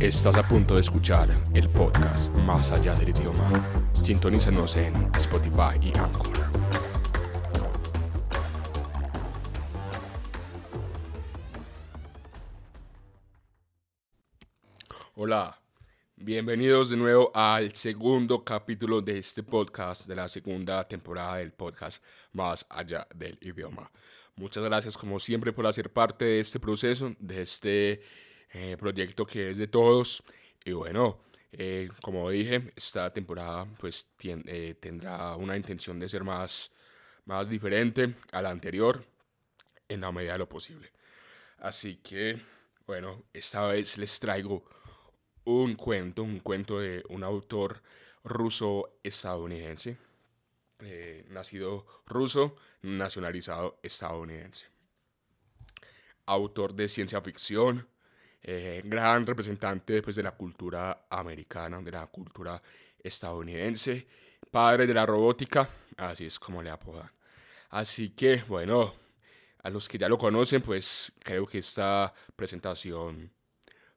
Estás a punto de escuchar el podcast Más allá del idioma. Sintonízanos en Spotify y Anchor. Hola, bienvenidos de nuevo al segundo capítulo de este podcast, de la segunda temporada del podcast Más allá del idioma. Muchas gracias como siempre por hacer parte de este proceso, de este eh, proyecto que es de todos. Y bueno, eh, como dije, esta temporada pues eh, tendrá una intención de ser más, más diferente a la anterior en la medida de lo posible. Así que, bueno, esta vez les traigo un cuento, un cuento de un autor ruso-estadounidense, nacido ruso, nacionalizado estadounidense. Autor de ciencia ficción, eh, gran representante pues, de la cultura americana, de la cultura estadounidense, padre de la robótica, así es como le apodan. Así que, bueno, a los que ya lo conocen, pues creo que esta presentación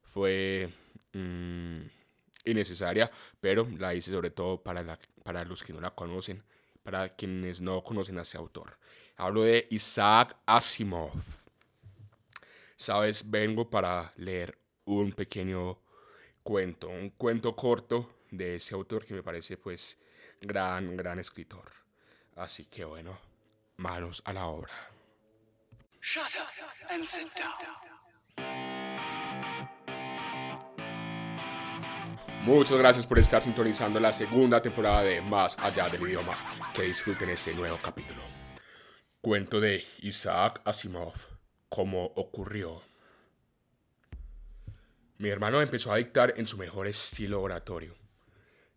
fue mm, innecesaria, pero la hice sobre todo para, para los que no la conocen, para quienes no conocen a ese autor. Hablo de Isaac Asimov. Sabes, vengo para leer un pequeño cuento, un cuento corto de ese autor que me parece pues gran, gran escritor. Así que bueno, manos a la obra. Muchas gracias por estar sintonizando la segunda temporada de Más allá del idioma. Que disfruten este nuevo capítulo. Cuento de Isaac Asimov como ocurrió. Mi hermano empezó a dictar en su mejor estilo oratorio,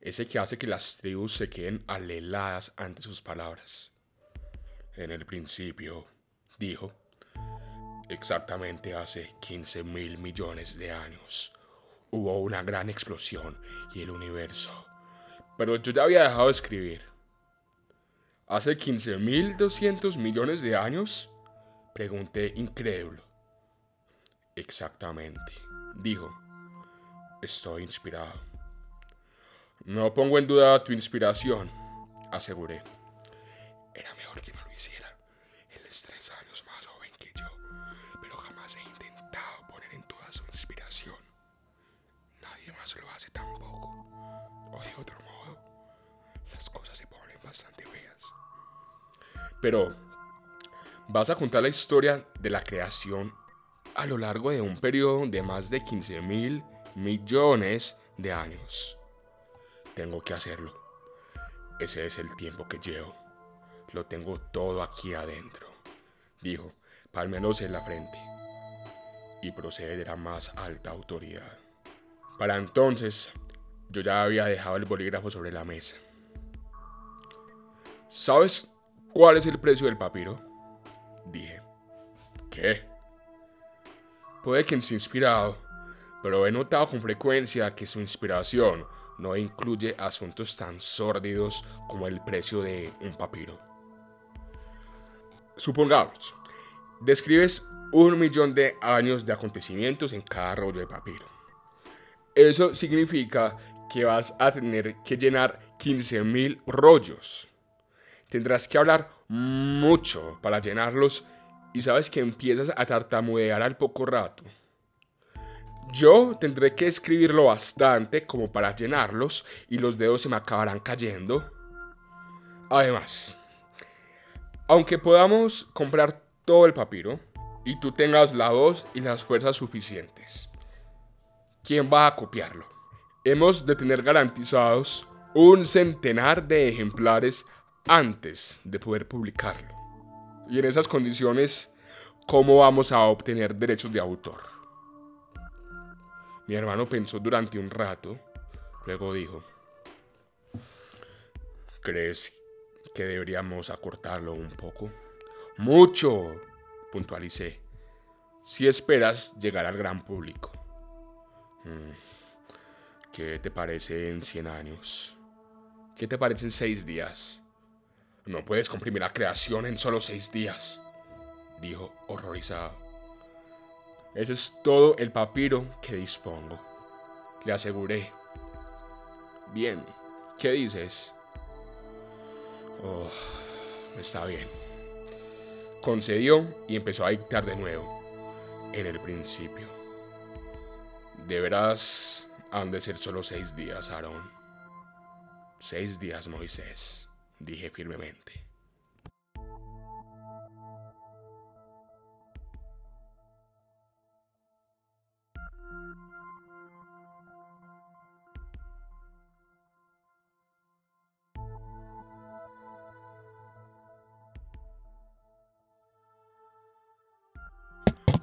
ese que hace que las tribus se queden aleladas ante sus palabras. En el principio, dijo, exactamente hace 15 mil millones de años, hubo una gran explosión y el universo. Pero yo ya había dejado de escribir. ¿Hace 15.200 millones de años? Pregunté incrédulo. Exactamente, dijo. Estoy inspirado. No pongo en duda tu inspiración, aseguré. Era mejor que no lo hiciera. Él es tres años más joven que yo, pero jamás he intentado poner en duda su inspiración. Nadie más lo hace tampoco. O de otro modo, las cosas se ponen bastante feas. Pero vas a contar la historia de la creación a lo largo de un periodo de más de 15 mil millones de años. Tengo que hacerlo. Ese es el tiempo que llevo. Lo tengo todo aquí adentro, dijo, palmeándose en la frente, y procede de la más alta autoridad. Para entonces, yo ya había dejado el bolígrafo sobre la mesa. ¿Sabes cuál es el precio del papiro? Dije. ¿Qué? Puede que se inspirado, pero he notado con frecuencia que su inspiración no incluye asuntos tan sórdidos como el precio de un papiro. Supongamos, describes un millón de años de acontecimientos en cada rollo de papiro. Eso significa que vas a tener que llenar 15.000 rollos. Tendrás que hablar mucho para llenarlos y sabes que empiezas a tartamudear al poco rato. Yo tendré que escribirlo bastante como para llenarlos y los dedos se me acabarán cayendo. Además, aunque podamos comprar todo el papiro y tú tengas la voz y las fuerzas suficientes, ¿quién va a copiarlo? Hemos de tener garantizados un centenar de ejemplares antes de poder publicarlo. Y en esas condiciones, ¿cómo vamos a obtener derechos de autor? Mi hermano pensó durante un rato, luego dijo, ¿crees que deberíamos acortarlo un poco? Mucho, puntualicé, si esperas llegar al gran público. Mm, ¿Qué te parece en 100 años? ¿Qué te parece en 6 días? No puedes comprimir la creación en solo seis días, dijo horrorizado. Ese es todo el papiro que dispongo. le aseguré. Bien, ¿qué dices? Oh, está bien. Concedió y empezó a dictar de nuevo, en el principio. Deberás han de ser solo seis días, Aarón. Seis días, Moisés, dije firmemente.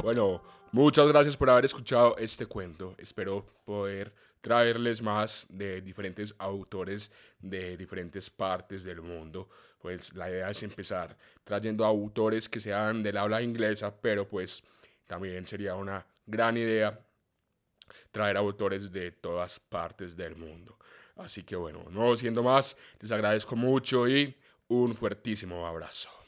Bueno, muchas gracias por haber escuchado este cuento. Espero poder traerles más de diferentes autores de diferentes partes del mundo. Pues la idea es empezar trayendo autores que sean del habla inglesa, pero pues también sería una gran idea traer autores de todas partes del mundo. Así que bueno, no siendo más, les agradezco mucho y un fuertísimo abrazo.